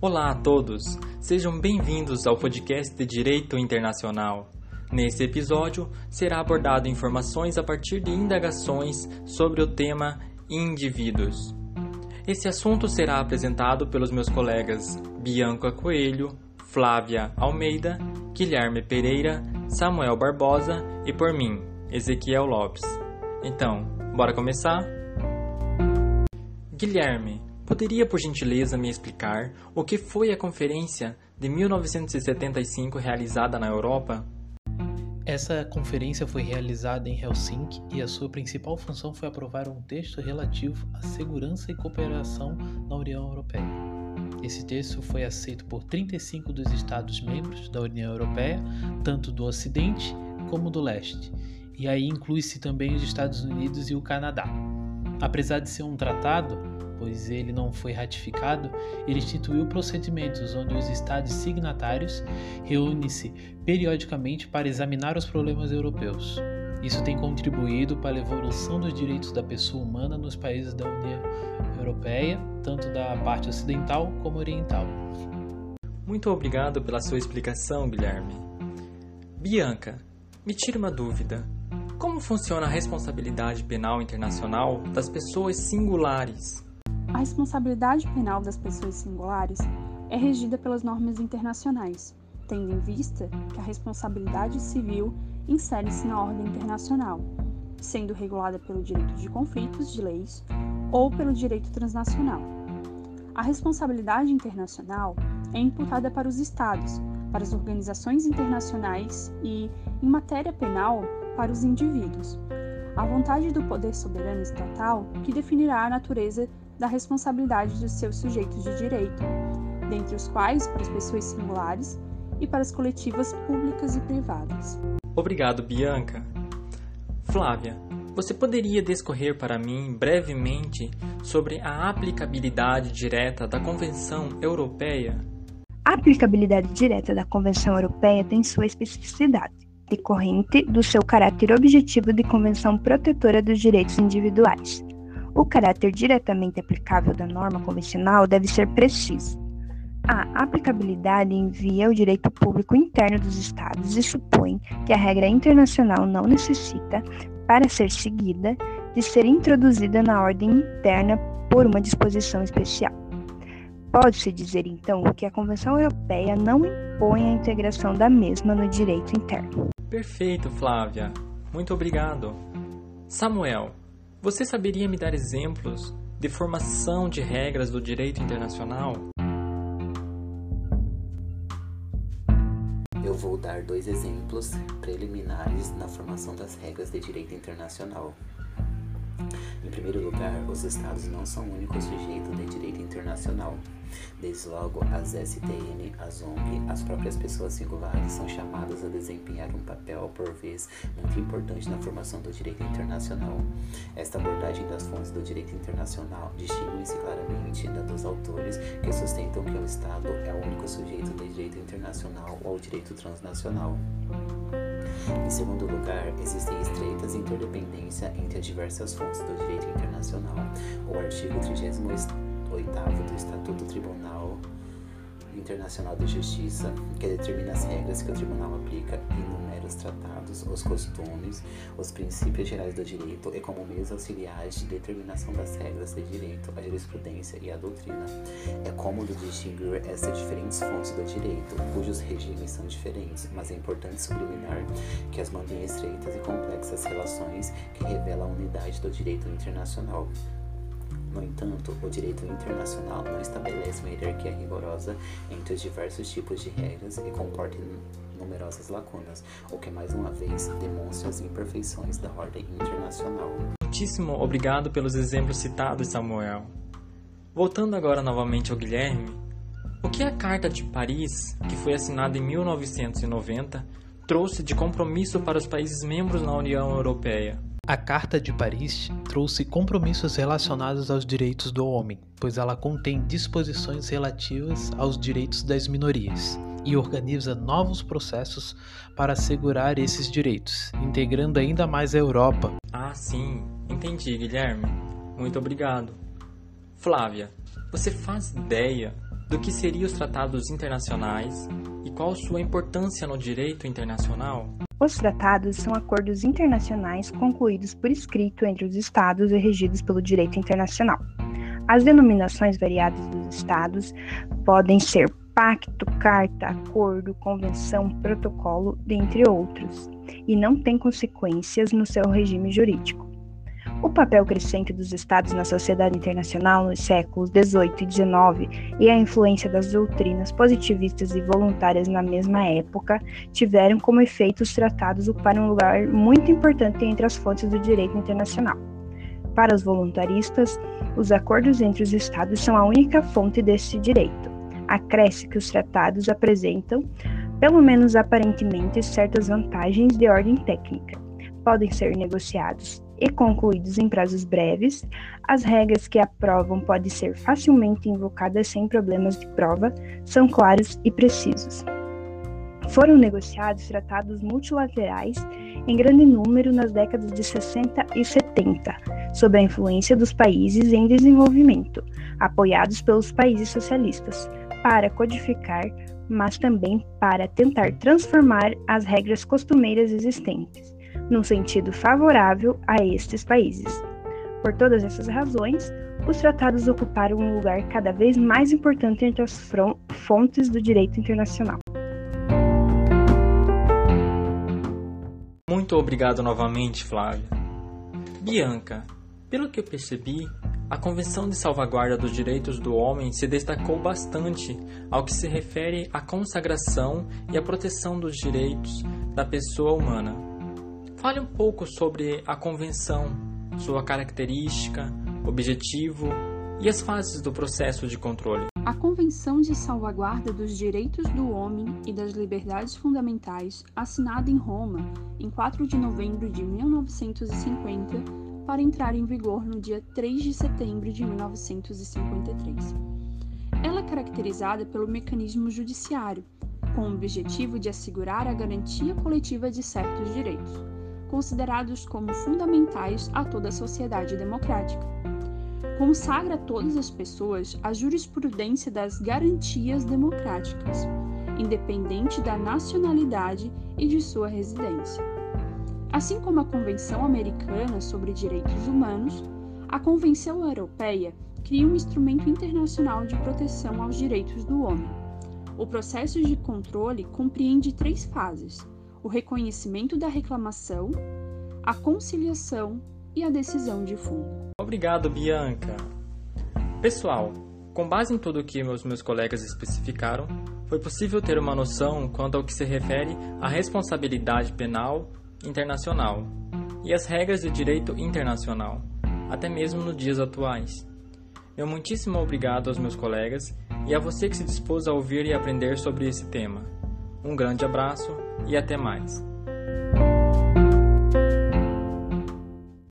Olá a todos, sejam bem-vindos ao podcast de Direito Internacional. Nesse episódio, será abordado informações a partir de indagações sobre o tema indivíduos. Esse assunto será apresentado pelos meus colegas Bianca Coelho, Flávia Almeida, Guilherme Pereira, Samuel Barbosa e por mim, Ezequiel Lopes. Então, bora começar? Guilherme, poderia por gentileza me explicar o que foi a conferência de 1975 realizada na Europa? Essa conferência foi realizada em Helsinki e a sua principal função foi aprovar um texto relativo à segurança e cooperação na União Europeia. Esse texto foi aceito por 35 dos Estados-membros da União Europeia, tanto do Ocidente como do Leste, e aí inclui-se também os Estados Unidos e o Canadá. Apesar de ser um tratado, pois ele não foi ratificado, ele instituiu procedimentos onde os Estados signatários reúnem-se periodicamente para examinar os problemas europeus. Isso tem contribuído para a evolução dos direitos da pessoa humana nos países da União Europeia, tanto da parte ocidental como oriental. Muito obrigado pela sua explicação, Guilherme. Bianca, me tire uma dúvida. Como funciona a responsabilidade penal internacional das pessoas singulares? A responsabilidade penal das pessoas singulares é regida pelas normas internacionais, tendo em vista que a responsabilidade civil insere-se na ordem internacional, sendo regulada pelo direito de conflitos de leis ou pelo direito transnacional. A responsabilidade internacional é imputada para os Estados, para as organizações internacionais e, em matéria penal, para os indivíduos. A vontade do poder soberano estatal que definirá a natureza da responsabilidade dos seus sujeitos de direito, dentre os quais para as pessoas singulares e para as coletivas públicas e privadas. Obrigado, Bianca. Flávia, você poderia discorrer para mim brevemente sobre a aplicabilidade direta da Convenção Europeia? A aplicabilidade direta da Convenção Europeia tem sua especificidade decorrente do seu caráter objetivo de convenção protetora dos direitos individuais. O caráter diretamente aplicável da norma convencional deve ser preciso. A aplicabilidade envia o direito público interno dos Estados e supõe que a regra internacional não necessita, para ser seguida, de ser introduzida na ordem interna por uma disposição especial. Pode-se dizer, então, que a Convenção Europeia não impõe a integração da mesma no direito interno. Perfeito, Flávia. Muito obrigado. Samuel, você saberia me dar exemplos de formação de regras do direito internacional? Eu vou dar dois exemplos preliminares na formação das regras de direito internacional. Em primeiro lugar, os Estados não são o único sujeito de direito internacional. Desde logo, as STN, as ONG, as próprias pessoas singulares são chamadas a desempenhar um papel, por vez, muito importante na formação do direito internacional. Esta abordagem das fontes do direito internacional distingue-se claramente da dos autores que sustentam que o Estado é o único sujeito de direito internacional ou direito transnacional. Em segundo lugar, existem estreitas interdependências entre as diversas fontes do direito internacional. O artigo 38 do Estatuto Tribunal Internacional de Justiça, que determina as regras que o tribunal aplica, enumera os tratados, os costumes, os princípios gerais do direito e como meios auxiliares de determinação das regras de direito, a jurisprudência e a doutrina. É cômodo distinguir essas diferentes fontes do direito, cujos regimes são diferentes, mas é importante subliminar que as mantêm estreitas e complexas relações que revelam a unidade do direito internacional. No entanto, o direito internacional não estabelece uma hierarquia rigorosa entre os diversos tipos de regras e comporta numerosas lacunas, o que mais uma vez demonstra as imperfeições da ordem internacional. Muitíssimo obrigado pelos exemplos citados, Samuel. Voltando agora novamente ao Guilherme, o que a Carta de Paris, que foi assinada em 1990, trouxe de compromisso para os países membros na União Europeia? A Carta de Paris trouxe compromissos relacionados aos direitos do homem, pois ela contém disposições relativas aos direitos das minorias e organiza novos processos para assegurar esses direitos, integrando ainda mais a Europa. Ah, sim, entendi, Guilherme. Muito obrigado. Flávia, você faz ideia do que seriam os tratados internacionais e qual sua importância no direito internacional? Os tratados são acordos internacionais concluídos por escrito entre os Estados e regidos pelo direito internacional. As denominações variadas dos Estados podem ser pacto, carta, acordo, convenção, protocolo, dentre outros, e não têm consequências no seu regime jurídico. O papel crescente dos Estados na sociedade internacional nos séculos XVIII e XIX e a influência das doutrinas positivistas e voluntárias na mesma época tiveram como efeito os tratados ocuparem um lugar muito importante entre as fontes do direito internacional. Para os voluntaristas, os acordos entre os Estados são a única fonte desse direito. Acresce que os tratados apresentam, pelo menos aparentemente, certas vantagens de ordem técnica. Podem ser negociados e concluídos em prazos breves, as regras que aprovam podem ser facilmente invocadas sem problemas de prova, são claros e precisos. Foram negociados tratados multilaterais em grande número nas décadas de 60 e 70, sob a influência dos países em desenvolvimento, apoiados pelos países socialistas, para codificar, mas também para tentar transformar as regras costumeiras existentes num sentido favorável a estes países. Por todas essas razões, os tratados ocuparam um lugar cada vez mais importante entre as fontes do direito internacional. Muito obrigado novamente, Flávia. Bianca, pelo que eu percebi, a Convenção de Salvaguarda dos Direitos do Homem se destacou bastante ao que se refere à consagração e à proteção dos direitos da pessoa humana. Fale um pouco sobre a convenção, sua característica, objetivo e as fases do processo de controle. A Convenção de Salvaguarda dos Direitos do Homem e das Liberdades Fundamentais, assinada em Roma em 4 de novembro de 1950, para entrar em vigor no dia 3 de setembro de 1953. Ela é caracterizada pelo mecanismo judiciário, com o objetivo de assegurar a garantia coletiva de certos direitos considerados como fundamentais a toda a sociedade democrática. Consagra a todas as pessoas a jurisprudência das garantias democráticas, independente da nacionalidade e de sua residência. Assim como a Convenção Americana sobre Direitos Humanos, a Convenção Europeia cria um instrumento internacional de proteção aos direitos do homem. O processo de controle compreende três fases o reconhecimento da reclamação, a conciliação e a decisão de fundo. Obrigado, Bianca. Pessoal, com base em tudo o que os meus colegas especificaram, foi possível ter uma noção quanto ao que se refere à responsabilidade penal internacional e as regras de direito internacional, até mesmo nos dias atuais. Meu muitíssimo obrigado aos meus colegas e a você que se dispôs a ouvir e aprender sobre esse tema. Um grande abraço e até mais.